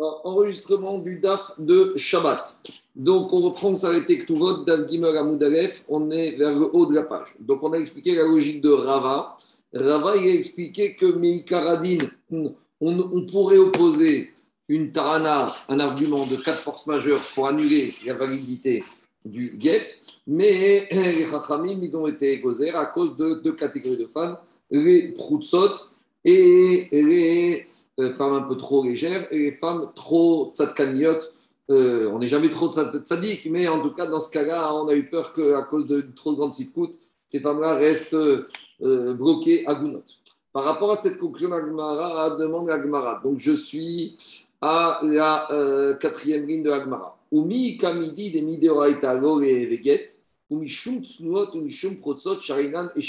enregistrement du DAF de Shabbat. Donc, on reprend s'arrêter Ktuvot, DAF Gimel Amoudalef, on est vers le haut de la page. Donc, on a expliqué la logique de Rava. Rava, il a expliqué que Meikaradin, on, pourrait opposer une tarana, un argument de quatre forces majeures pour annuler la validité du get, mais les Chachamim, ils ont été causés à cause de deux catégories de femmes, les proutsot et les euh, femmes un peu trop légères et les femmes trop tzadkaniot. Euh, on n'est jamais trop tzadik, mais en tout cas, dans ce cas-là, on a eu peur qu'à cause de trop grande sikout, ces femmes-là restent euh, bloquées à Gounot. Par rapport à cette conclusion, Agmara demande à Agmara. Donc, je suis à la quatrième ligne de Agmara. Umi kamidi de et veget, tsnuot, et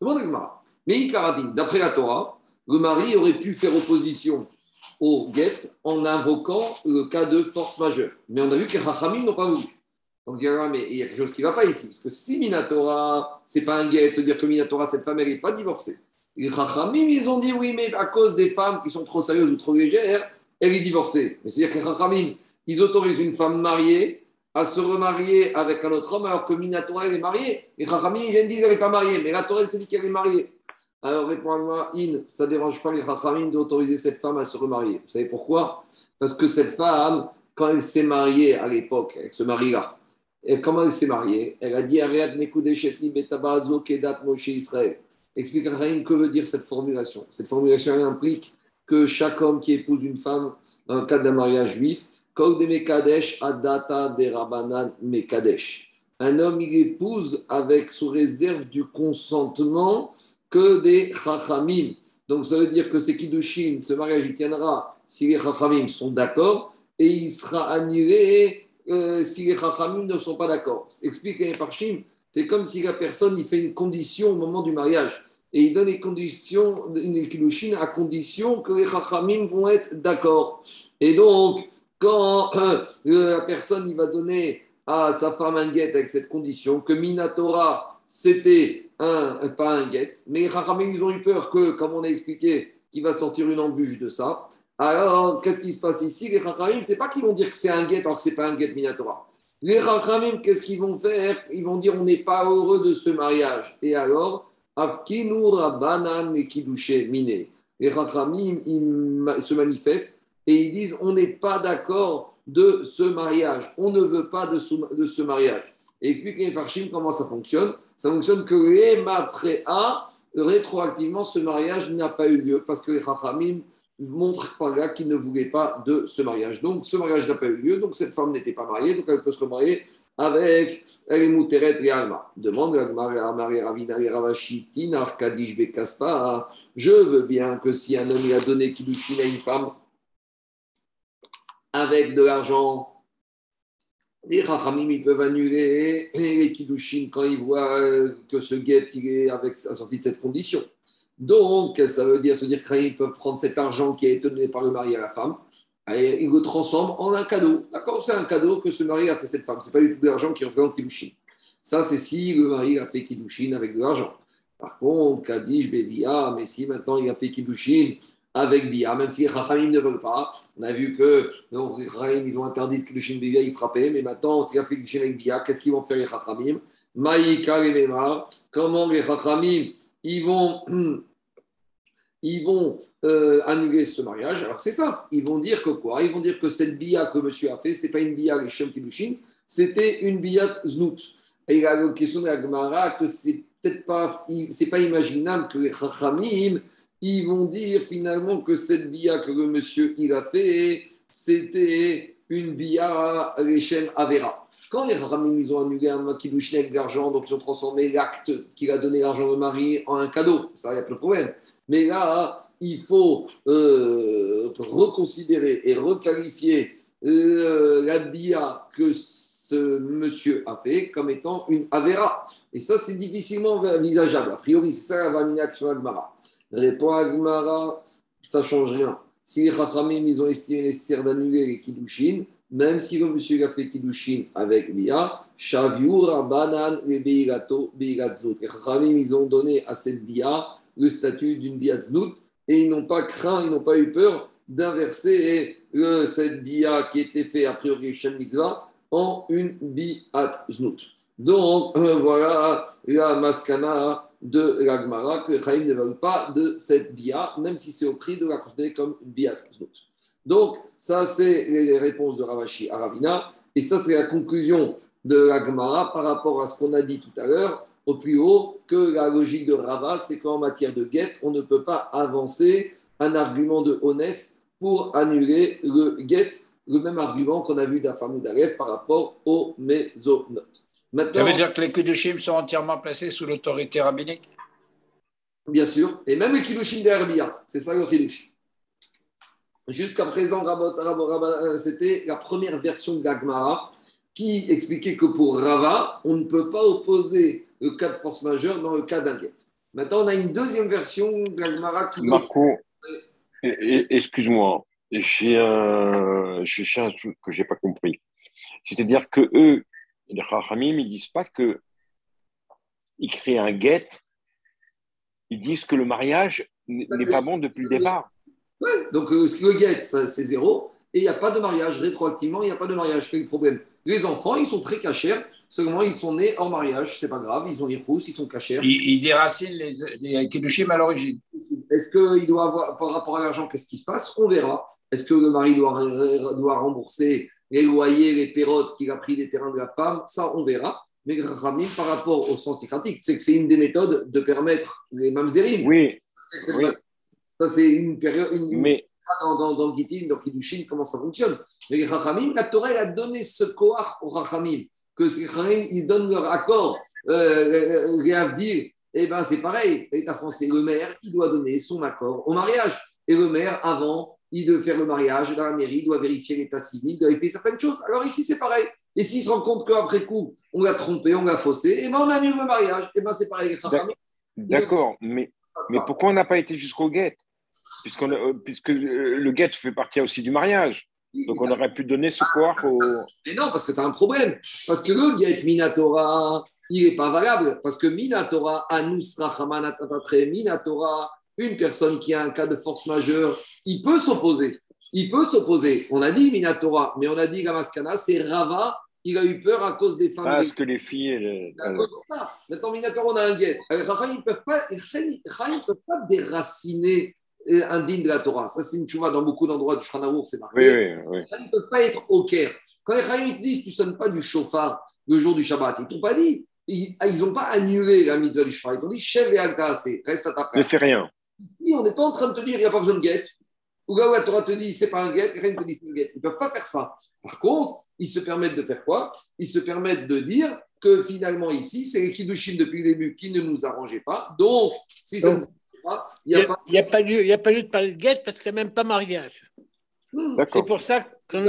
Demande Agmara. Mais d'après la Torah, le mari aurait pu faire opposition au guet en invoquant le cas de force majeure. Mais on a vu que les n'ont pas voulu. Donc, ah, mais il y a quelque chose qui ne va pas ici. Parce que si Minatora, ce n'est pas un guet, se dire que Minatora, cette femme, elle n'est pas divorcée. Les Chachamim, ils ont dit oui, mais à cause des femmes qui sont trop sérieuses ou trop légères, elle est divorcée. C'est-à-dire que les Chachamim, ils autorisent une femme mariée à se remarier avec un autre homme alors que Minatora, elle est mariée. Les Chachamim, ils viennent dire qu'elle n'est pas mariée. Mais la Torah, elle te dit qu'elle est mariée. Alors répond-moi, In, ça ne dérange pas les Chachamim d'autoriser cette femme à se remarier. Vous savez pourquoi? Parce que cette femme, quand elle s'est mariée à l'époque, avec ce mari-là, et comment elle s'est mariée? Elle a dit Ariad Mekudeshetli Betabazo Kedat Moshe Israël. Explique Chachamim que veut dire cette formulation. Cette formulation elle implique que chaque homme qui épouse une femme, dans le cas d'un mariage juif, Mekadesh Adata de Rabanan Mekadesh. Un homme, il épouse avec sous réserve du consentement que des chachamim. Donc ça veut dire que c'est Kiddushin, ce mariage, il tiendra si les chachamim sont d'accord et il sera annulé euh, si les chachamim ne sont pas d'accord. Explique les parchim, c'est comme si la personne il fait une condition au moment du mariage et il donne les conditions, une Kiddushin à condition que les chachamim vont être d'accord. Et donc, quand euh, la personne il va donner à sa femme un guet avec cette condition, que Minatora, c'était pas un guet, mais les ils ont eu peur que, comme on a expliqué, qu'il va sortir une embûche de ça. Alors, qu'est-ce qui se passe ici? Les Chachamim, c'est pas qu'ils vont dire que c'est un guet alors que c'est pas un guet Minatora. Les Chachamim, qu'est-ce qu'ils vont faire? Ils vont dire on n'est pas heureux de ce mariage. Et alors, Afkinu Rabbanan et Kidushe Mine. Les Chachamim, ils se manifestent et ils disent on n'est pas d'accord de ce mariage. On ne veut pas de ce mariage. Et explique les Farshim comment ça fonctionne ça fonctionne que les A, rétroactivement, ce mariage n'a pas eu lieu parce que les Chachamim montrent par ne voulaient pas de ce mariage. Donc, ce mariage n'a pas eu lieu, donc cette femme n'était pas mariée, donc elle peut se remarier avec Mouteret et Alma. Demande à Bekaspa. Je veux bien que si un homme a donné Kiddushin à une femme avec de l'argent, les Rachamim, ils peuvent annuler les Kiddushin quand ils voient euh, que ce guet il est avec, sorti de cette condition. Donc, ça veut dire se dire qu'ils peuvent prendre cet argent qui a été donné par le mari à la femme et ils le transforment en un cadeau. D'accord C'est un cadeau que ce mari a fait cette femme. Ce n'est pas du tout de l'argent qui représente Kiddushin. Ça, c'est si le mari a fait Kiddushin avec de l'argent. Par contre, Kadish, Bevia, mais si maintenant il a fait Kiddushin avec Bia, même si les Chachamim ne veulent pas. On a vu que les Chachamim, ils ont interdit que le Shin Bia, ils frappaient, mais maintenant, s'il y a fait Kiddushin avec Bia, qu'est-ce qu'ils vont faire les Chachamim Maïka et comment les Chachamim, ils vont, ils vont euh, annuler ce mariage? Alors c'est simple, ils vont dire que quoi? Ils vont dire que cette Bia que monsieur a fait, ce n'était pas une Bia les Shem Kiddushin, c'était une Bia Znout. Et la question de la Gemara que c'est peut-être pas, pas imaginable que les Chachamim, ils vont dire finalement que cette bia que le monsieur il a fait, c'était une bia Rechem Avera. Quand les Ramim ils ont annulé un kiddushin avec de l'argent, donc ils ont transformé l'acte qu'il a donné l'argent au mari en un cadeau, ça, il n'y a pas de problème. Mais là, il faut euh, reconsidérer et requalifier euh, la bia que ce monsieur a fait comme étant une Avera. Et ça, c'est difficilement envisageable. A priori, c'est ça la Vamina Agmara. Répond Agmara, ça ne change rien. Si les Chachamim, ils ont estimé nécessaire d'annuler les Kiddushin, même si le monsieur a fait Kiddushin avec Bia, Shaviura, Banan, les Beirato, Beiratzot. Les Chachamim, ils ont donné à cette Bia le statut d'une Bia et ils n'ont pas craint, ils n'ont pas eu peur d'inverser cette bia qui était fait a priori Shem Mitzvah en une biat znout. Donc, euh, voilà la maskana de l'agmara que les ne veulent pas de cette bia, même si c'est au prix de la considérer comme une znout. Donc, ça, c'est les réponses de Ravashi à Ravina. Et ça, c'est la conclusion de l'agmara par rapport à ce qu'on a dit tout à l'heure, au plus haut, que la logique de Rava, c'est qu'en matière de guette, on ne peut pas avancer un argument de honnête pour annuler le get, le même argument qu'on a vu d'Afamou par rapport aux mésonotes. Ça veut dire que les Kudushim sont entièrement placés sous l'autorité rabbinique? Bien sûr, et même les Kiddushin d'Herbia, c'est ça le Kiddushim. Jusqu'à présent, euh, c'était la première version de l'Agmara qui expliquait que pour Rava, on ne peut pas opposer le cas de force majeure dans le cas d'un get. Maintenant, on a une deuxième version de l'Agmara qui. Marco, excuse-moi, j'ai un, un truc que je n'ai pas compris. C'est-à-dire que eux, les Chachamim, ils disent pas que ils créent un get, ils disent que le mariage n'est pas bon depuis le départ. Oui, donc euh, le get, c'est zéro, et il n'y a pas de mariage. Rétroactivement, il n'y a pas de mariage. Quel est le problème Les enfants, ils sont très cachers, seulement ils sont nés en mariage, c'est pas grave, ils ont les rousses, ils sont cachers. Ils, déracinent les, les Kedushim à l'origine. Est-ce qu'il doit avoir, par rapport à l'argent, qu'est-ce qui se passe? On verra. Est-ce que le mari doit, doit rembourser les loyers, les pérotes qu'il a pris des terrains de la femme, ça on verra. Mais Ramim, par rapport au sens pratique, c'est que c'est une des méthodes de permettre les mamzerim. Oui. Ça, c'est une période. Une, mais... Dans, dans, dans Gitin, dans comment ça fonctionne. Mais les Rachamim, la Torah, elle a donné ce koach aux Rachamim, que les Rachamim, ils donnent leur accord. Euh, les Avdir, eh ben, c'est pareil. L'État français, le maire, il doit donner son accord au mariage. Et le maire, avant, il doit faire le mariage dans la mairie, il doit vérifier l'état civil, il doit vérifier certaines choses. Alors ici, c'est pareil. Et s'il se rend compte qu'après coup, on l'a trompé, on l'a faussé, et eh ben on annule le mariage. Et eh ben c'est pareil. D'accord, mais, mais pourquoi on n'a pas été jusqu'au guet? Euh, Puisque euh, le guet fait partie aussi du mariage. Donc on aurait pu donner ce pouvoir au. Mais non, parce que tu as un problème. Parce que le guet Minatora, il n'est pas valable. Parce que Minatora, Anusra Minatora, une personne qui a un cas de force majeure, il peut s'opposer. Il peut s'opposer. On a dit Minatora, mais on a dit Gamaskana, c'est Rava, il a eu peur à cause des femmes. Parce que les filles. Maintenant, Minatora, on a un guet. ils ne peuvent pas, peuvent pas déraciner euh, un digne de la Torah. Ça, c'est une chouva dans beaucoup d'endroits du Shanaour, c'est marqué. Oui, oui, Ils ne peuvent pas être au Caire. Quand les Chayim te disent, tu ne sonnes pas du chauffard le jour du Shabbat, ils ne t'ont pas dit. Ils n'ont pas annulé la mitzvah du chauffard. Ils t'ont dit, chef et reste à ta place. Ne fais rien on n'est pas en train de te dire il n'y a pas besoin de guet. Ou là où la Torah te dit c'est pas un guet, rien ne te dit c'est un guet. Ils ne peuvent pas faire ça. Par contre, ils se permettent de faire quoi? Ils se permettent de dire que finalement ici, c'est les Kiddushin depuis le début qui ne nous arrangeaient pas. Donc, si ça ne nous pas, il n'y a, a, pas lieu, il a pas lieu de parler de guet parce qu'il n'y a même pas mariage. Hmm. C'est pour ça qu'on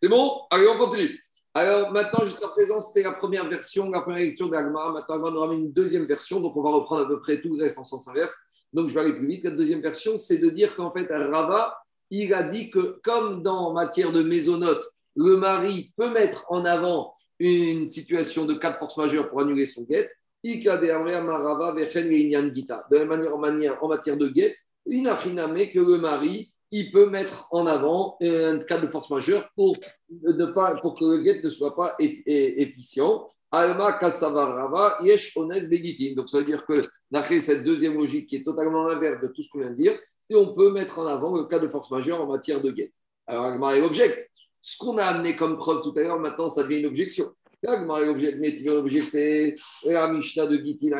C'est bon? Allez, on continue. Alors maintenant, jusqu'à présent, c'était la première version, la première lecture d'Agmar. Maintenant, on va nous ramener une deuxième version, donc on va reprendre à peu près tout le reste en sens inverse. Donc, je vais aller plus vite. La deuxième version, c'est de dire qu'en fait, Rava, il a dit que comme dans matière de mésonote, le mari peut mettre en avant une situation de cas de force majeure pour annuler son guet, de la même manière, en, matière de guet, il n'a que le mari, il peut mettre en avant un cas de force majeure pour, ne pas, pour que le guet ne soit pas efficient. Alma Yesh Ones Begitin. Donc ça veut dire que d'après cette deuxième logique qui est totalement inverse de tout ce qu'on vient de dire, et on peut mettre en avant le cas de force majeure en matière de guet. Alors Agmar objecte. Ce qu'on a amené comme preuve tout à l'heure, maintenant ça devient une objection. Agmar objecte, mais tu objecté la Mishnah de Gitin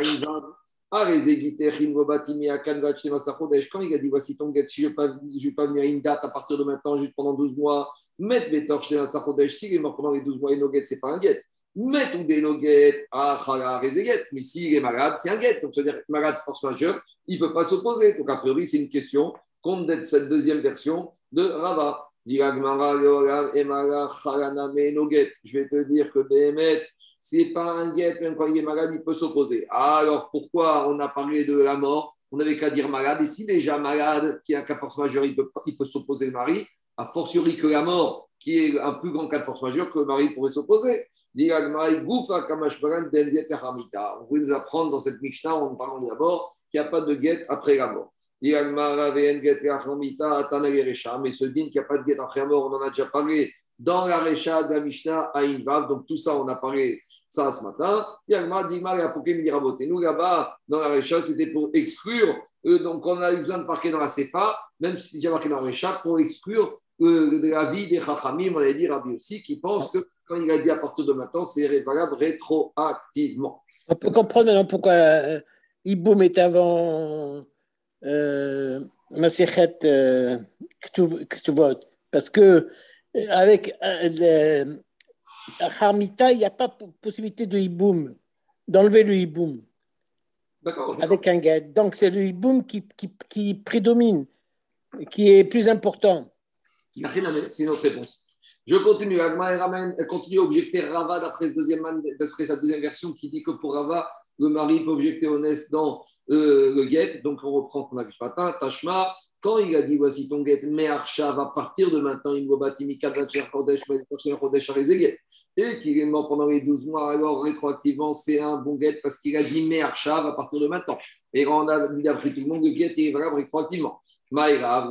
quand il a dit voici ton guet, si je ne vais pas venir une date à partir de maintenant, juste pendant 12 mois, mettre mes torches dans la s'il est mort pendant les 12 mois et nos ce n'est pas un guet. Mettre ou des noguettes à Khala mais s'il est malade, c'est un guet. Donc, c'est-à-dire malade force majeure, il ne peut pas s'opposer. Donc, a priori, c'est une question d'être cette deuxième version de Rava. Je vais te dire que Béhémet, ce n'est pas un guet, même quand il est malade, il peut s'opposer. Alors pourquoi on a parlé de la mort? On n'avait qu'à dire malade. Et si déjà malade, qui a un cas de force majeure, il peut, il peut s'opposer le mari, a fortiori que la mort, qui est un plus grand cas de force majeure, que le mari pourrait s'opposer. On pouvait nous apprendre dans cette Mishnah, en parlant d'abord, qu'il n'y a pas de guet après la mort. Mais ce din qu'il n'y a pas de get après mort, on en a déjà parlé dans la Recha de la Mishnah à Invav. Donc tout ça, on a parlé ça ce matin. Nous, là-bas, dans la Recha, c'était pour exclure. Euh, donc on a eu besoin de marquer dans la Sefa, même si c'est déjà marqué dans la Recha, pour exclure euh, la vie des Chachamim, on allait dire Rabbi aussi, qui pense que quand il a dit à partir de maintenant, c'est valable rétroactivement. On peut comprendre maintenant pourquoi euh, Iboum est avant Maserhet euh, votes Parce que euh, avec euh, Harmita, il n'y a pas possibilité de Iboum, d'enlever le Iboum. D'accord. Avec un guet. Donc c'est le Iboum qui, qui, qui prédomine, qui est plus important. C'est notre réponse. Je continue. Elle continue à objecter Rava d'après sa deuxième version qui dit que pour Rava, le mari peut objecter au dans euh, le guet. Donc on reprend qu'on a vu ce matin. Tashma, quand il a dit voici ton guet, mais Archa va partir de maintenant, il va et qu'il est mort pendant les 12 mois, alors rétroactivement, c'est un bon guet parce qu'il a dit mais Archa va partir de maintenant. Et on a dit après tout le monde, le guet est valable rétroactivement. Maïra,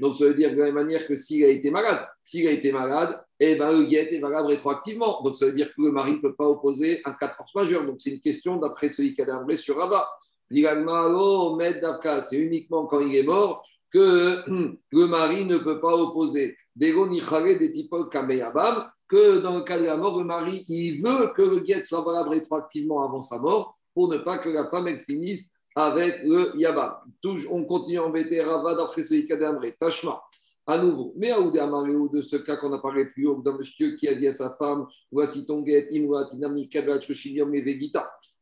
donc, ça veut dire de la même manière que s'il a été malade, s'il a été malade, eh ben, le guet est valable rétroactivement. Donc, ça veut dire que le mari ne peut pas opposer un cas de force majeure. Donc, c'est une question d'après celui qui a sur Rabat. C'est uniquement quand il est mort que le mari ne peut pas opposer. Que dans le cas de la mort, le mari, il veut que le guet soit valable rétroactivement avant sa mort pour ne pas que la femme elle finisse avec le Yabam. On continue à embêter Rava d'après ce Ikadamre. Tashma, à nouveau. Mais à ou de ce cas qu'on a parlé plus haut, d'un monsieur qui a dit à sa femme Voici ton guet,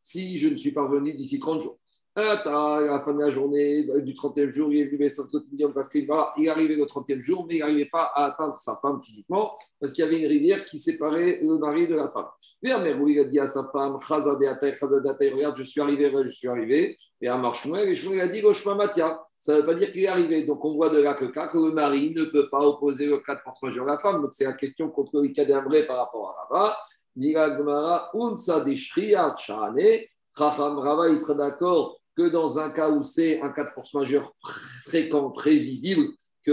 si je ne suis pas venu d'ici 30 jours. À la fin de la journée, du 30e jour, il est venu parce qu'il est arrivé le 30e jour, mais il n'arrivait pas à atteindre sa femme physiquement parce qu'il y avait une rivière qui séparait le mari de la femme. Vers où il a dit à sa femme Regarde, je suis arrivé, je suis arrivé. Et à Marshmuel, et Shmuel a dit Matia. Ça ne veut pas dire qu'il est arrivé. Donc on voit de là que, le mari ne peut pas opposer le cas de force majeure à la femme. Donc c'est la question contre le vrai par rapport à Rava. Unsa Rava, il sera d'accord que dans un cas où c'est un cas de force majeure fréquent, prévisible, que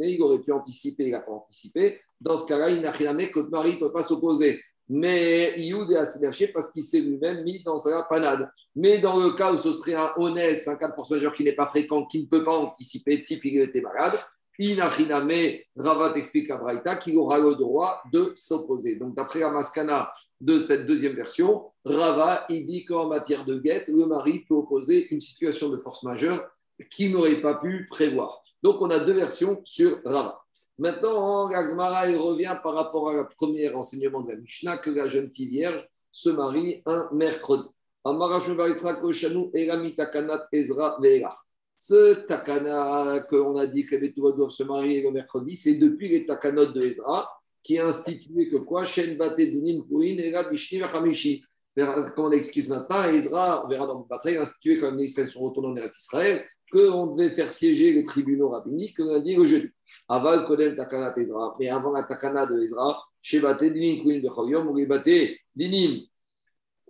il aurait pu anticiper, il n'a pas anticipé. Dans ce cas-là, il n'a rien à que le mari ne peut pas s'opposer mais Youd est assez parce qu'il s'est lui-même mis dans sa panade. Mais dans le cas où ce serait un honnête, un cas de force majeure qui n'est pas fréquent, qui ne peut pas anticiper, type il était malade, mais Ravat explique à Braïta qu'il aura le droit de s'opposer. Donc, d'après la maskana de cette deuxième version, Rava, il dit qu'en matière de guette, le mari peut opposer une situation de force majeure qu'il n'aurait pas pu prévoir. Donc, on a deux versions sur Rava. Maintenant, Gagmara revient par rapport à le premier enseignement de la Mishnah que la jeune fille vierge se marie un mercredi. Ce takana qu'on a dit que les doivent se marier le mercredi, c'est depuis les takanot de Ezra qui a institué que quoi? Shen Bishni. Comme on explique ce matin, Ezra, on verra dans le a institué quand les Israéliens sont retournés en Israël, qu'on devait faire siéger les tribunaux rabbiniques, qu'on a dit le jeudi. Aval Kodem Takana Ezra. Mais avant la Takana de Ezra, chez Baté Dinim Kouin Bechoyom, où les Baté Dinim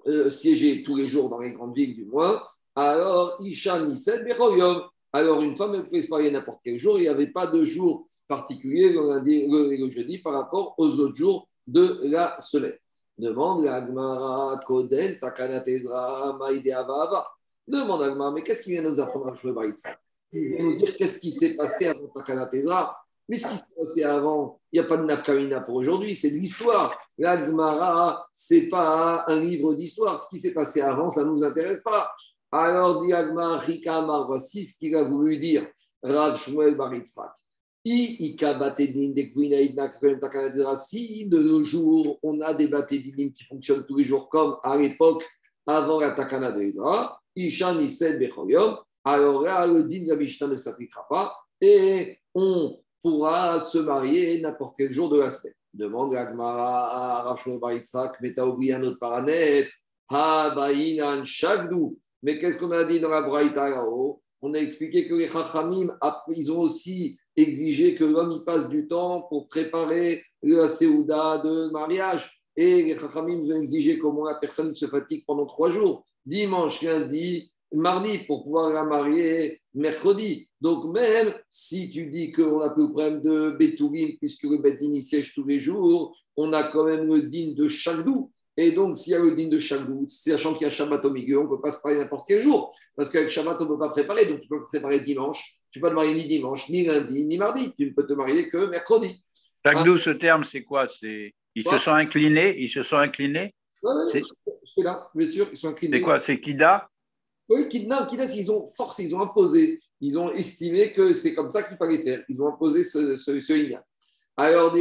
euh, siégeaient tous les jours dans les grandes villes du mois, alors Isha Nisset Bechoyom. Alors une femme pouvait se marier n'importe quel jour, il n'y avait pas de jour particulier le lundi et le jeudi par rapport aux autres jours de la semaine. Demande la Koden Takana Ezra Maïde Avava. Demande Gmara, mais qu'est-ce qui vient nous apprendre à Shmuel Il vient nous dire qu'est-ce qui s'est passé avant Takana Ezra mais ce qui s'est passé avant, il n'y a pas de nafkamina pour aujourd'hui, c'est de l'histoire. La Gemara, ce n'est pas un livre d'histoire. Ce qui s'est passé avant, ça ne nous intéresse pas. Alors, dit Agmar, voici ce qu'il a voulu dire Rav Shmuel Baritzrak. Si de nos jours, on a des batédinim qui fonctionnent tous les jours comme à l'époque avant la Takana de Ishan alors là, le din de la Mishnah ne s'appliquera pas et on pourra se marier n'importe quel jour de la semaine. Demande Agmara à Rachel Baritzak, mais tu as oublié un autre paramètre. Mais qu'est-ce qu'on a dit dans la Braïta On a expliqué que les Chachamim, ils ont aussi exigé que l'homme passe du temps pour préparer la Séouda de mariage. Et les Chachamim ont exigé comment la personne se fatigue pendant trois jours. Dimanche, lundi, mardi pour pouvoir la marier mercredi. Donc, même si tu dis qu'on n'a plus le problème de Betourim, puisque le Betin y siège tous les jours, on a quand même le digne de Chagdou. Et donc, s'il y a le digne de Chagdou, sachant qu'il y a Shabbat au milieu, on ne peut pas se préparer n'importe quel jour. Parce qu'avec Shabbat, on ne peut pas préparer. Donc, tu peux te préparer dimanche. Tu ne peux pas te marier ni dimanche, ni lundi, ni mardi. Tu ne peux te marier que mercredi. Chagdou, ce terme, c'est quoi? C'est Ils se sont inclinés? Ils se sont inclinés? Ouais, c'est là, bien sûr, ils sont inclinés. C'est quoi? C'est Kida? Kidna, ils ont forcé, ils ont imposé, ils ont estimé que c'est comme ça qu'il fallait faire. Ils ont imposé ce, ce, ce lignan. Alors.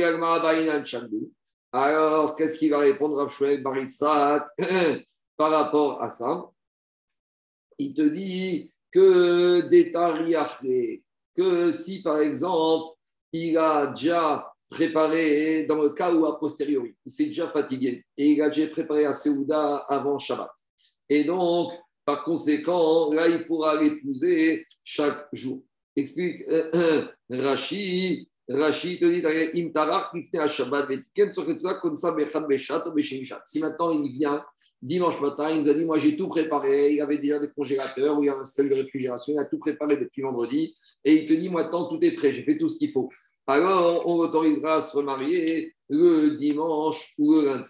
Alors, qu'est-ce qu'il va répondre Rav Shmuel Baritzat par rapport à ça? Il te dit que des que si par exemple, il a déjà préparé, dans le cas où a posteriori, il s'est déjà fatigué et il a déjà préparé à Seouda avant Shabbat. Et donc, par conséquent, là, il pourra l'épouser chaque jour. Explique euh, Rashi. Rashi te dit Im tarach lifnei ha-Shabbat vetiken tzorketzah konsa bechad beshat ou beshemishat. Si maintenant il vient dimanche matin, il nous a dit Moi j'ai tout préparé, il avait déjà des congélateurs, il y a un système de réfrigération, il a tout préparé depuis vendredi, et il te dit Maintenant tout est prêt, j'ai fait tout ce qu'il faut. Alors on autorisera à se remarier le dimanche ou le lundi.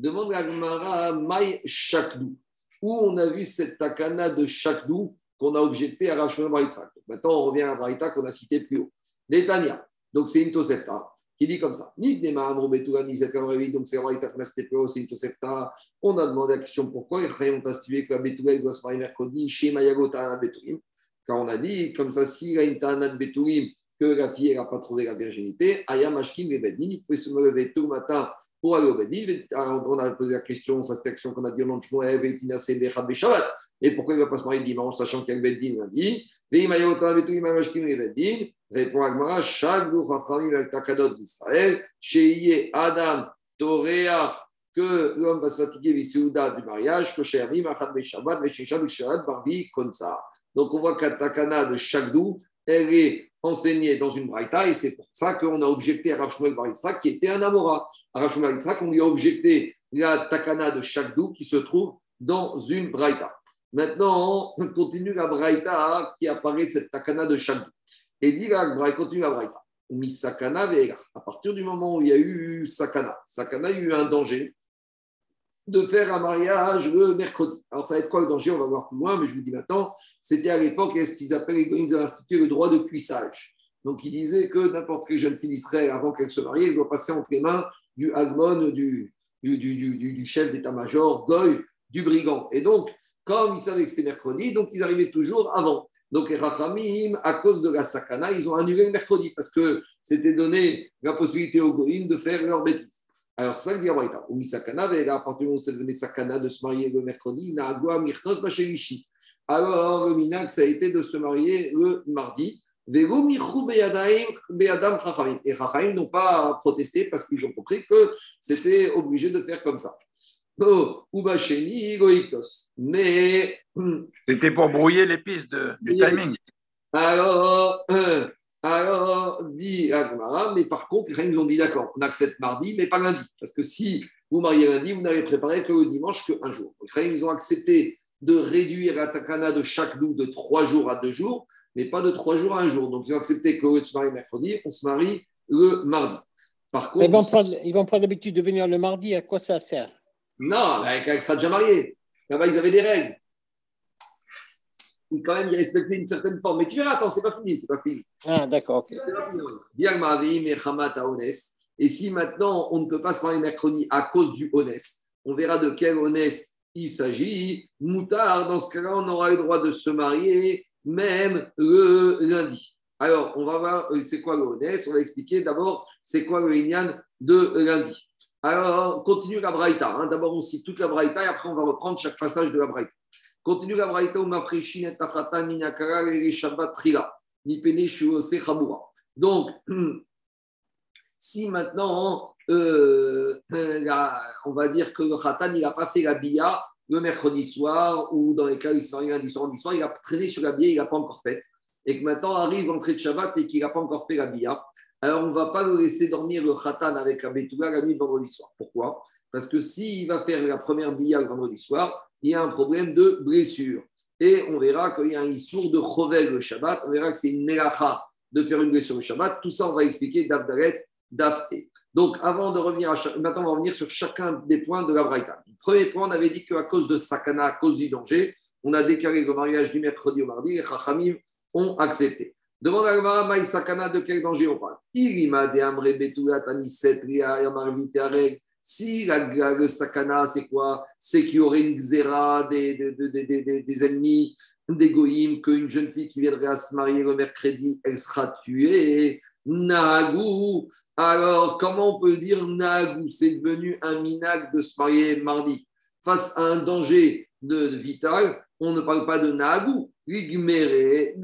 Demande à Gmara Maï Shakdou où on a vu cette takana de Chakdou qu'on a objecté à Rachel Braïtsa. Maintenant, on revient à Braïta qu'on a cité plus haut. Netanya, donc c'est une Tosefta qui dit comme ça. Donc c'est Braïta qu'on a cité plus haut, c'est une Tosefta. On a demandé la question pourquoi les Chayim ont institué que la Betula doit se marier mercredi chez Mayago Tana Betulim. Car on a dit, comme ça, s'il y a une Tana de Betulim, que la fille n'a pas trouvé la virginité, Ayam Ashkim et Bedin, il pouvait se lever le matin pour aller au Bedin. On a posé la question, l'action qu'on a dit. Et pourquoi il ne va pas se marier dimanche, sachant qu'il y a le Bedin lundi? Répond avec Takadot d'Israël, chez Adam, que l'homme va se fatiguer du mariage, que Achad Beshabat, Veshisha Bisharat, Barbi, Konsa. Donc on voit qu'à Takana de Chagdou, elle est enseignée dans une braïta et c'est pour ça qu'on a objecté à Rav Shmuel qui était un Amora. À Rav Shmuel on lui a objecté la takana de Chagdou qui se trouve dans une braïta. Maintenant, on continue la braïta qui apparaît de cette takana de Chagdou. Et dit la continue la braïta. Misakana. À partir du moment où il y a eu sakana, sakana, il y a eu un danger de faire un mariage le mercredi. Alors, ça va être quoi le danger? On va voir plus loin, mais je vous dis maintenant, c'était à l'époque, ce qu'ils appellent, ils avaient institué le droit de cuissage. Donc, ils disaient que n'importe quelle jeune fille d'Israël, avant qu'elle se marie, elle doit passer entre les mains du Agmon, du, du, du, du, chef d'état-major, Goy, du brigand. Et donc, comme ils savaient que c'était mercredi, donc ils arrivaient toujours avant. Donc, les Rachamim, à cause de la sakana, ils ont annulé le mercredi parce que c'était donné la possibilité aux Goïm de faire leurs bêtises. Alors, ça, dit Abraïta. Ou Misakana, à partir du moment où c'est devenu Sakana de se marier le mercredi, Naagua Mirnos Bachelishi. Alors, le Minak, ça a été de se marier le mardi. Vego Michou Beadam Chachamim. Et Chachamim n'ont pas protesté parce qu'ils ont compris que c'était obligé de faire comme ça. Oh. Mais. C'était pour brouiller les pistes de- du timing. Alors, euh, alors, dit Agmara, mais par contre, les nous ont dit d'accord, on accepte mardi, mais pas lundi. Parce que si vous mariez lundi, vous n'avez préparé que le dimanche, qu'un jour. Les ils ont accepté de réduire la takana de chaque doux de trois jours à deux jours, mais pas de trois jours à un jour. Donc, ils ont accepté qu'au lieu de se marier mercredi, on se marie le mardi. Par Mais Ils vont contre, prendre, ils vont prendre l'habitude de venir le mardi. À quoi ça sert? Non, avec, sera déjà marié. Là-bas, ils avaient des règles. Et quand même, ils respectaient une certaine forme. Mais tu verras, attends, c'est pas fini, c'est pas fini. Ah, d'accord, ok. Et si maintenant on ne peut pas se marier mercredi à cause du honest, on verra de quel honest il s'agit. Moutard, dans ce cas-là, on aura le droit de se marier même le lundi. Alors, on va voir euh, c'est quoi le honest. On va expliquer d'abord c'est quoi le Inyan de lundi. Alors, continue la Braïta. hein. D'abord, on cite toute la Braïta et après, on va reprendre chaque passage de la Braïta. Continue la Braïta. Umafreshin et tachata minakara et shabbat trila. Nipene shuose chabura. Donc, si maintenant, euh, euh, la- on va dire que le Khatan, il n'a pas fait la bia le mercredi soir, ou dans les cas où il se marie lundi soir, lundi soir, il a traîné sur la bia, il n'a pas encore faite, et que maintenant arrive l'entrée de Shabbat et qu'il n'a pas encore fait la bia, alors on ne va pas le laisser dormir le Khatan avec la Betouga la nuit vendredi soir. Pourquoi? Parce que s'il va faire la première bia le vendredi soir, il y a un problème de blessure. Et on verra qu'il y a un issour de Chovel le Shabbat. On verra que c'est une melacha de faire une blessure le Shabbat. Tout ça, on va expliquer d'Avdaret, d'Afté. Donc, avant de revenir à maintenant, on va revenir sur chacun des points de la Braïta. Premier point, on avait dit qu'à cause de Sakana, à cause du danger, on a déclaré le mariage du mercredi au mardi et Chachamim ont accepté. Demande à Gmara, Maï Sakana, de quel danger on parle? Ria Yamarvite Si la, le Sakana, c'est quoi? C'est qu'il y aurait une xéra des, des, des, des ennemis, des goïms, qu'une jeune fille qui viendrait à se marier le mercredi, elle sera tuée. Nagou. Alors, comment on peut dire Nagou? C'est devenu un minag de se marier mardi. Face à un danger de, vital, on ne parle pas de Nagou. Ligmere,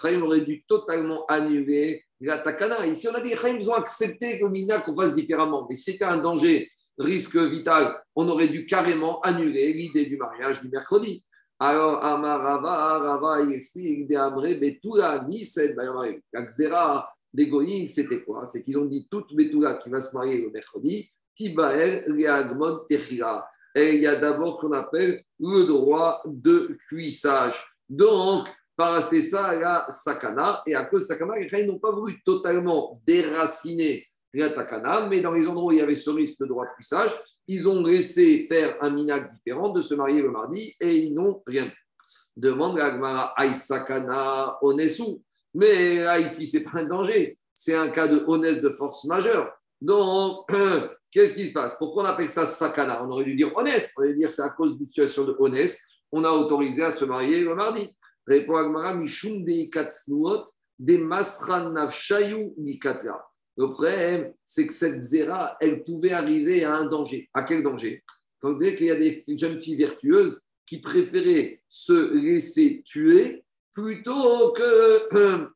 Chaim aurait dû totalement annuler Ici, on a dit ils ont accepté que minag qu'on fasse différemment. Mais c'était un danger, risque vital, on aurait dû carrément annuler l'idée du mariage du mercredi. Alors, Amarava, Rava, il explique, de Amre, Betula, la Xera, des c'était quoi? C'est qu'ils ont dit toute Betula qui va se marier le mercredi, Tibael, Reagmon, Techira. Et il y a d'abord ce qu'on appelle le droit de cuissage. Donc, par ça, la sakana, et à cause de sakana, ils n'ont pas voulu totalement déraciner la takana, mais dans les endroits où il y avait ce risque de droit de cuissage, ils ont laissé faire un minac différent de se marier le mardi et ils n'ont rien fait. Demande à Agmara, Sakana, Onesu. Mais ici, ce n'est pas un danger. C'est un cas de honnête de force majeure. Donc, qu'est-ce qui se passe? Pourquoi on appelle ça sakana? On aurait dû dire honnête. On aurait dû dire c'est à cause d'une situation de honnête. On a autorisé à se marier le mardi. Répond Agmara, Mishum de Katsnuot, de Masran Nafshayu Nikatra. Le problème, c'est que cette zéra, elle pouvait arriver à un danger. À quel danger? Quand vous qu'il y a des jeunes filles vertueuses qui préféraient se laisser tuer plutôt que,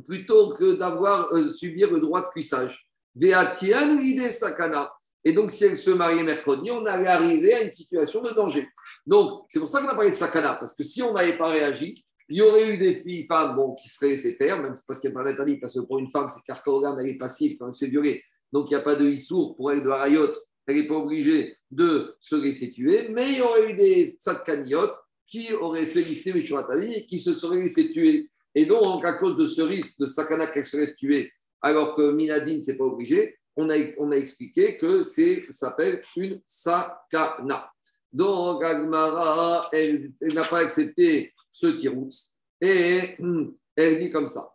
plutôt que d'avoir euh, subir le droit de cuissage. l'idée sakana. Et donc, si elle se mariait mercredi, on allait arriver à une situation de danger. Donc, c'est pour ça qu'on a parlé de sakana, parce que si on n'avait pas réagi, il y aurait eu des filles, femmes, bon, qui seraient laissées faire, même parce qu'il n'y a pas d'interdit, parce que pour une femme, c'est carcorgane, elle est passive quand elle se fait violer. Donc, il n'y a pas de issour pour elle de harayot, elle n'est pas obligée de se laisser tuer, mais il y aurait eu des satkaniotes qui aurait fait l'ifté et qui se serait laissé tuer. Et donc, à cause de ce risque de sakana qu'elle se laisse tuer, alors que Minadine, c'est pas obligé, on a, expliqué que c'est s'appelle une sakana. Donc, Agmara, elle, n'a pas accepté ce tiroux. Et hmm, elle dit comme ça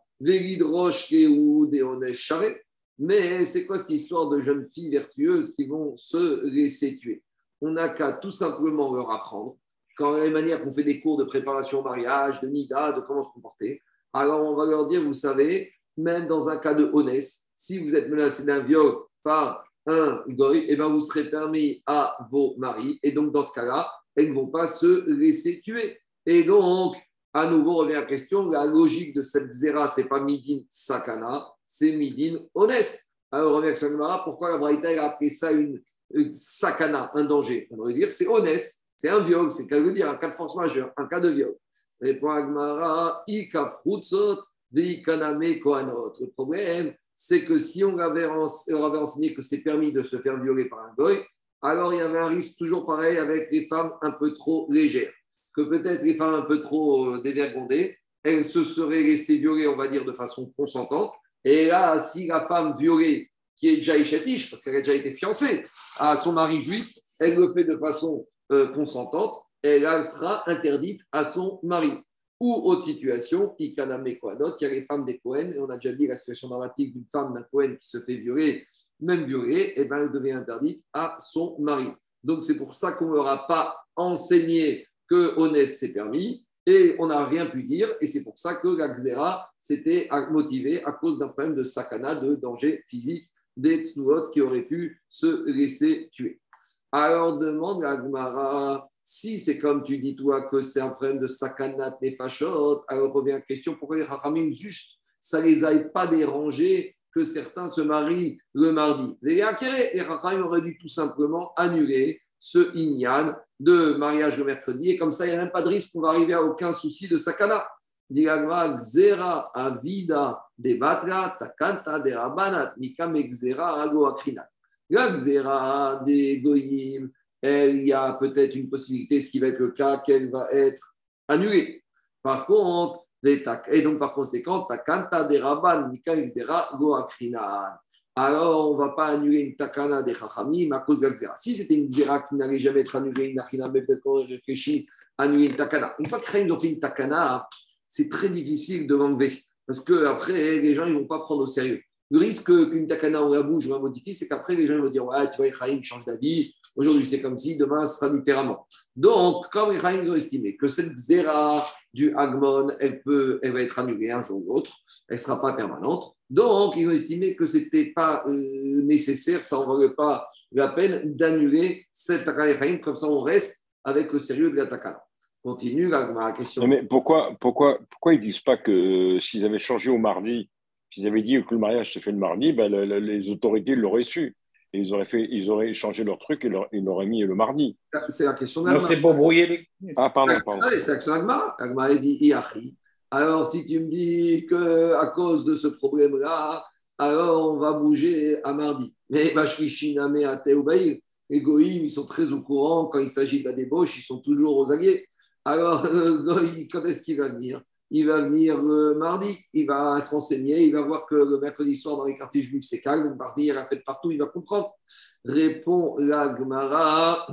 mais c'est quoi cette histoire de jeunes filles vertueuses qui vont se laisser tuer? On n'a qu'à tout simplement leur apprendre quand la manière qu'on fait des cours de préparation au mariage, de nida, de comment se comporter, alors on va leur dire, vous savez, même dans un cas de honnête, si vous êtes menacé d'un viol par un goy, eh ben vous serez permis à vos maris. Et donc, dans ce cas-là, elles ne vont pas se laisser tuer. Et donc, à nouveau, revient la question, la logique de cette zéra, ce n'est pas midin sakana, c'est midin honnête. Alors, revient à pourquoi la Braïta a appelé ça une, sakana, un danger? On devrait dire c'est honnête c'est un viol, c'est qu'elle veut dire un cas de force majeure, un cas de viol. Répond Agmara, Le problème, c'est que si on avait, avait enseigné que c'est permis de se faire violer par un goy, alors il y avait un risque toujours pareil avec les femmes un peu trop légères. Que peut-être les femmes un peu trop euh, dévergondées, elles se seraient laissées violer, on va dire, de façon consentante. Et là, si la femme violée, qui est déjà échatiche, parce qu'elle a déjà été fiancée à son mari juif, elle le fait de façon euh, consentante, elle, sera interdite à son mari. Ou autre situation, Ikaname Kohanot, il y a les femmes des Cohen, et on a déjà dit la situation dramatique d'une femme d'un Cohen qui se fait violer, même violer, et eh ben, elle devient interdite à son mari. Donc c'est pour ça qu'on ne leur a pas enseigné que honnête c'est permis, et on n'a rien pu dire, et c'est pour ça que la Xéra s'était motivée à cause d'un problème de sakana, de danger physique, des tsnuot qui auraient pu se laisser tuer. Alors demande à Gmara, si c'est comme tu dis toi que c'est un problème de sakanat nefashot, alors revient la question, pourquoi les Chachamim juste, ça les a pas dérangés que certains se marient le mardi? Les Chachamim auraient dû tout simplement annuler ce inyan de mariage le mercredi, et comme ça, il n'y a même pas de risque qu'on va arriver à aucun souci de sakana. Zera avida de takanta de mikam xera ago akrinat des Goyim, il y a peut-être une possibilité, ce qui va être le cas, qu'elle va être annulé. Par contre, et donc par conséquent, takanta des rabban, mika xera, goakrinan. Alors, on ne va pas annuler une takana des chachamim à cause de la Si c'était une xera qui n'allait jamais être annulée, une achina, peut-être qu'on aurait réfléchi à annuler une takana. Une fois que ont fait une takana, c'est très difficile de l'enlever. Parce que après, les gens ne vont pas prendre au sérieux. Le risque qu'une takana, on la bouge, on la modifie, c'est qu'après, les gens vont dire Ouais, tu vois, Echaim change d'avis, aujourd'hui c'est comme si, demain ce sera différemment. Donc, comme Echaim ont estimé que cette zéra du Agmon, elle, peut, elle va être annulée un jour ou l'autre, elle ne sera pas permanente. Donc, ils ont estimé que ce n'était pas euh, nécessaire, ça n'en valait pas la peine d'annuler cette takana Echaim, comme ça on reste avec le sérieux de la takana. Continue la, question. mais pourquoi, pourquoi, pourquoi ils disent pas que euh, s'ils avaient changé au mardi, s'ils avaient dit que le mariage se fait le mardi, ben, les autorités l'auraient su. Et ils auraient, fait, ils auraient changé leur truc et ils l'auraient mis le mardi. C'est la question d'Agma. c'est pour brouiller les. Ah, pardon, pardon. c'est la question d'Agma. Agma a dit Iachi. Alors, si tu me dis qu'à cause de ce problème-là, alors on va bouger à mardi. Mais Bashkishiname Ateubaïl, les Goïm, ils sont très au courant quand il s'agit de la débauche, ils sont toujours aux alliés. Alors, quand est-ce qu'il va venir? Il va venir le mardi, il va se renseigner, il va voir que le mercredi soir dans les quartiers juifs c'est calme, le mardi il a fête partout, il va comprendre. Répond la Gemara,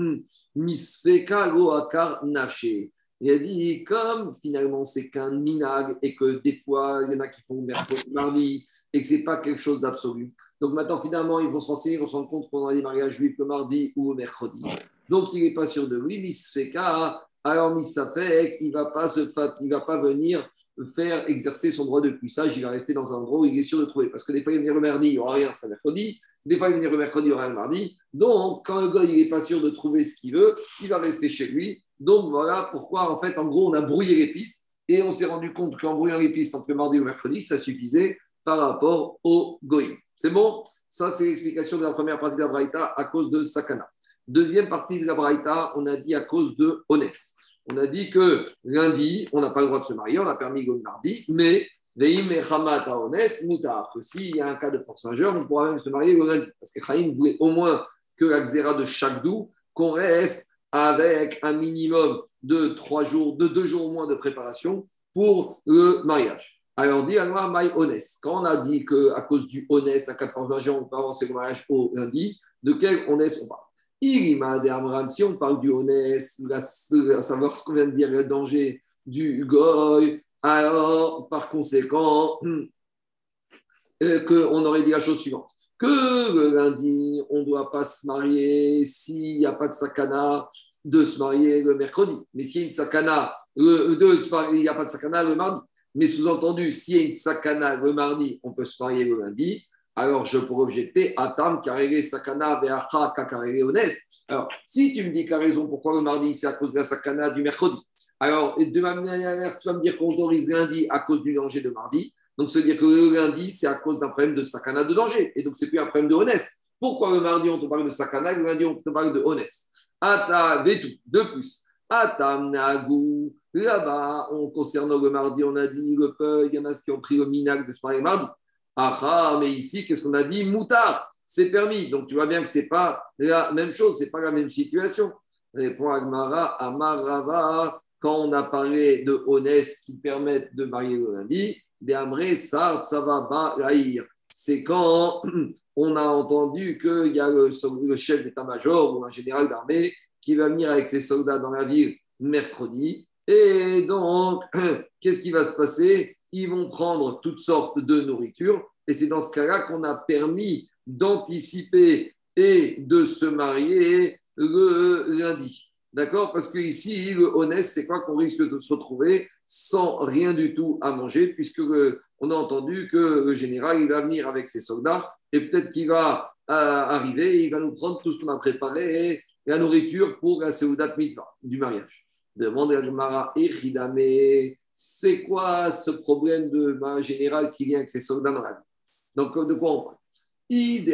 Misfeka akar naché. Il a dit, comme finalement c'est qu'un minag et que des fois il y en a qui font mercredi, mardi et que ce n'est pas quelque chose d'absolu. Donc maintenant, finalement, ils vont se renseigner, ils vont se rendre compte pendant les mariages juifs le mardi ou le mercredi. Donc il n'est pas sûr de lui, Misfeka alors Misafek, il ne va, pas va pas venir faire exercer son droit de puissage, il va rester dans un endroit où il est sûr de trouver. Parce que des fois, il va venir le mardi, il n'y aura rien, c'est mercredi. Des fois, il va venir le mercredi, il n'y aura rien le mardi. Donc, quand le gars, il n'est pas sûr de trouver ce qu'il veut, il va rester chez lui. Donc, voilà pourquoi, en fait, en gros, on a brouillé les pistes et on s'est rendu compte qu'en brouillant les pistes entre mardi et le mercredi, ça suffisait par rapport au goy. C'est bon? Ça, c'est l'explication de la première partie de la Braïta à cause de Sakana. Deuxième partie de la Braïta, on a dit à cause de Honès. On a dit que lundi, on n'a pas le droit de se marier, on a permis le mardi, mais Veim et Honès, Moutar, que s'il y a un cas de force majeure, on pourra même se marier le lundi. Parce que Chaim voulait au moins que la xéra de chaque qu'on reste avec un minimum de trois jours, de deux jours au moins de préparation pour le mariage. Alors, dit alors, my honest. Quand on a dit qu'à cause du honest, à quatre force majeure, on peut avancer le mariage au lundi, de quel honest on parle? Si on parle du honest, à savoir ce qu'on vient de dire, le danger du goy, alors par conséquent, euh, qu'on aurait dit la chose suivante que le lundi, on ne doit pas se marier s'il n'y a pas de sakana de se marier le mercredi. Mais s'il y a une sakana, il n'y a pas de sakana le mardi. Mais sous-entendu, s'il y a une sakana le mardi, on peut se marier le lundi alors je pourrais objecter Atam Karere Sakana Veacha Kakarere Ones. Alors, si tu me dis que la raison pourquoi le mardi, c'est à cause de la Sakana du mercredi, alors de ma manière, tu vas me dire qu'on autorise lundi à cause du danger de mardi. Donc, veut dire que le lundi, c'est à cause d'un problème de Sakana de danger. Et donc, c'est plus un problème de Ones. Pourquoi le mardi, on te parle de Sakana, le lundi, on te parle de Ones? Ata Vetu, de plus. Atam Nagu, là-bas, on concernant le mardi, on a dit le peu, il y en a qui ont pris le minac de ce mardi. Ah, mais ici, qu'est-ce qu'on a dit? Moutard, c'est permis. Donc tu vois bien que ce n'est pas la même chose, ce n'est pas la même situation. Répond Agmara, Amarava, quand on a parlé de honnêtes qui permettent de marier le lundi, Amré, Sart, Savaba, C'est quand on a entendu qu'il y a le chef d'état-major ou un général d'armée qui va venir avec ses soldats dans la ville mercredi. Et donc, qu'est-ce qui va se passer? Ils vont prendre toutes sortes de nourriture. Et c'est dans ce cas-là qu'on a permis d'anticiper et de se marier le lundi. D'accord? Parce que ici, le honnête, c'est quoi qu'on risque de se retrouver sans rien du tout à manger, puisque on a entendu que le général, il va venir avec ses soldats et peut-être qu'il va euh, arriver et il va nous prendre tout ce qu'on a préparé et la nourriture pour la Seudat Mitzvah du mariage. Demande à Mara Echidame, c'est quoi ce problème de ma général qui vient avec ses soldats dans la vie? Donc, de quoi on parle? S'il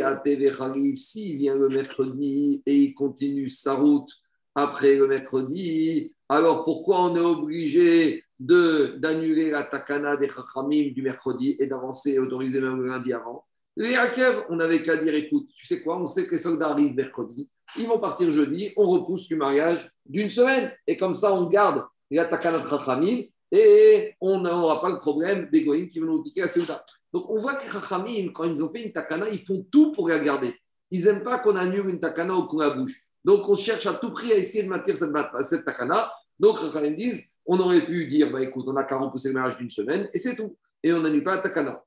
vient le mercredi et il continue sa route après le mercredi, alors pourquoi on est obligé d'annuler la takana des chachamim du mercredi et d'avancer, autoriser même le lundi avant? Les Akev, on n'avait qu'à dire écoute, tu sais quoi, on sait que les soldats arrivent mercredi, ils vont partir jeudi, on repousse le mariage d'une semaine. Et comme ça on garde la Takana Chachamim, et on n'aura pas le problème des Goïms qui vont nous piquer la Seuda. Donc on voit que Chachamim, quand ils ont fait une Takana, ils font tout pour la garder. Ils n'aiment pas qu'on annule une Takana ou qu'on la bouge. Donc on cherche à tout prix à essayer de maintenir cette, Takana. Donc Chachamim disent, on aurait pu dire, bah écoute, on a qu'à repousser le mariage d'une semaine, et c'est tout. Et on n'annule pas la Takana.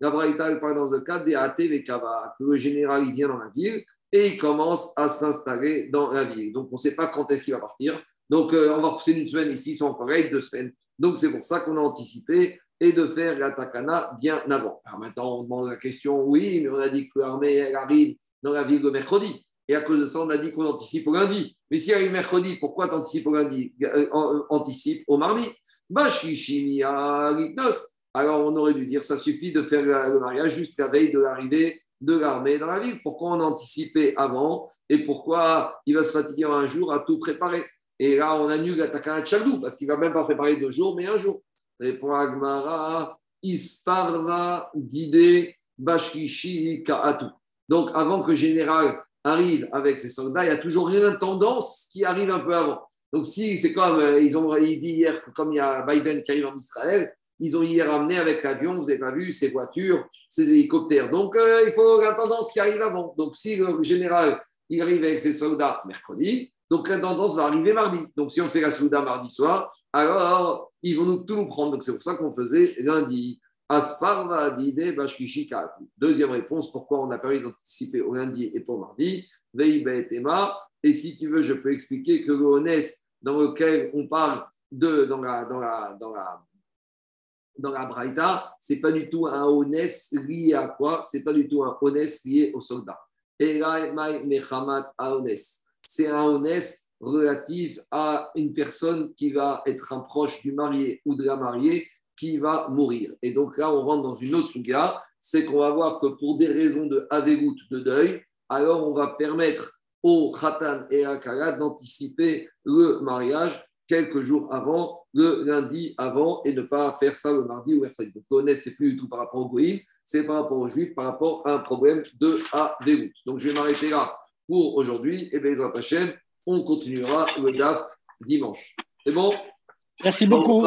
La Braïta parle dans le cas des Kava, que le général il vient dans la ville et il commence à s'installer dans la ville. Donc on ne sait pas quand est-ce qu'il va partir. Donc euh, on va repousser une semaine ici, ils sont encore deux semaines. Donc c'est pour ça qu'on a anticipé et de faire la takana bien avant. Alors maintenant on demande la question, oui, mais on a dit que l'armée elle arrive dans la ville le mercredi. Et à cause de ça, on a dit qu'on anticipe au lundi. Mais si elle arrive mercredi, pourquoi tu anticipes au lundi euh, euh, Anticipe au mardi? Alors on aurait dû dire, ça suffit de faire le mariage juste la veille de l'arrivée de l'armée dans la ville. Pourquoi on a anticipé avant et pourquoi il va se fatiguer un jour à tout préparer? Et là, on annule la takana de parce qu'il ne va même pas préparer deux jours, mais un jour. Répond Agmara, Isparva d'idée Bashkishi Kaatu. Donc, avant que général arrive avec ses soldats, il y a toujours une tendance qui arrive un peu avant. Donc, si c'est comme euh, ils ont dit hier, comme il y a Biden qui arrive en Israël, ils ont hier amené avec l'avion, vous n'avez pas vu, ces voitures, ces hélicoptères. Donc, euh, il faut la tendance qui arrive avant. Donc, si le général arrive avec ses soldats mercredi, donc la tendance va arriver mardi. Donc, si on fait la souda mardi soir, alors ils vont nous, tout nous prendre. Donc, c'est pour ça qu'on faisait lundi. Asparva dide Deuxième réponse, pourquoi on a permis d'anticiper au lundi et pas au mardi Et si tu veux, je peux expliquer que le dans lequel on parle de, dans la, dans la, dans la dans la Braïta, ce n'est pas du tout un honnête lié à quoi? Ce n'est pas du tout un honnête lié au soldat. C'est un honnête relatif à une personne qui va être un proche du marié ou de la mariée qui va mourir. Et donc là, on rentre dans une autre souga, c'est qu'on va voir que pour des raisons de avegout, de deuil, alors on va permettre au khatan et à kala d'anticiper le mariage quelques jours avant, le lundi avant, et ne pas faire ça le mardi ou mercredi. Donc, le c'est plus du tout par rapport au goïm, c'est par rapport aux juifs, par rapport à un problème de déroute. Donc, je vais m'arrêter là pour aujourd'hui. Et bien, on continuera le DAF dimanche. C'est bon? Merci beaucoup.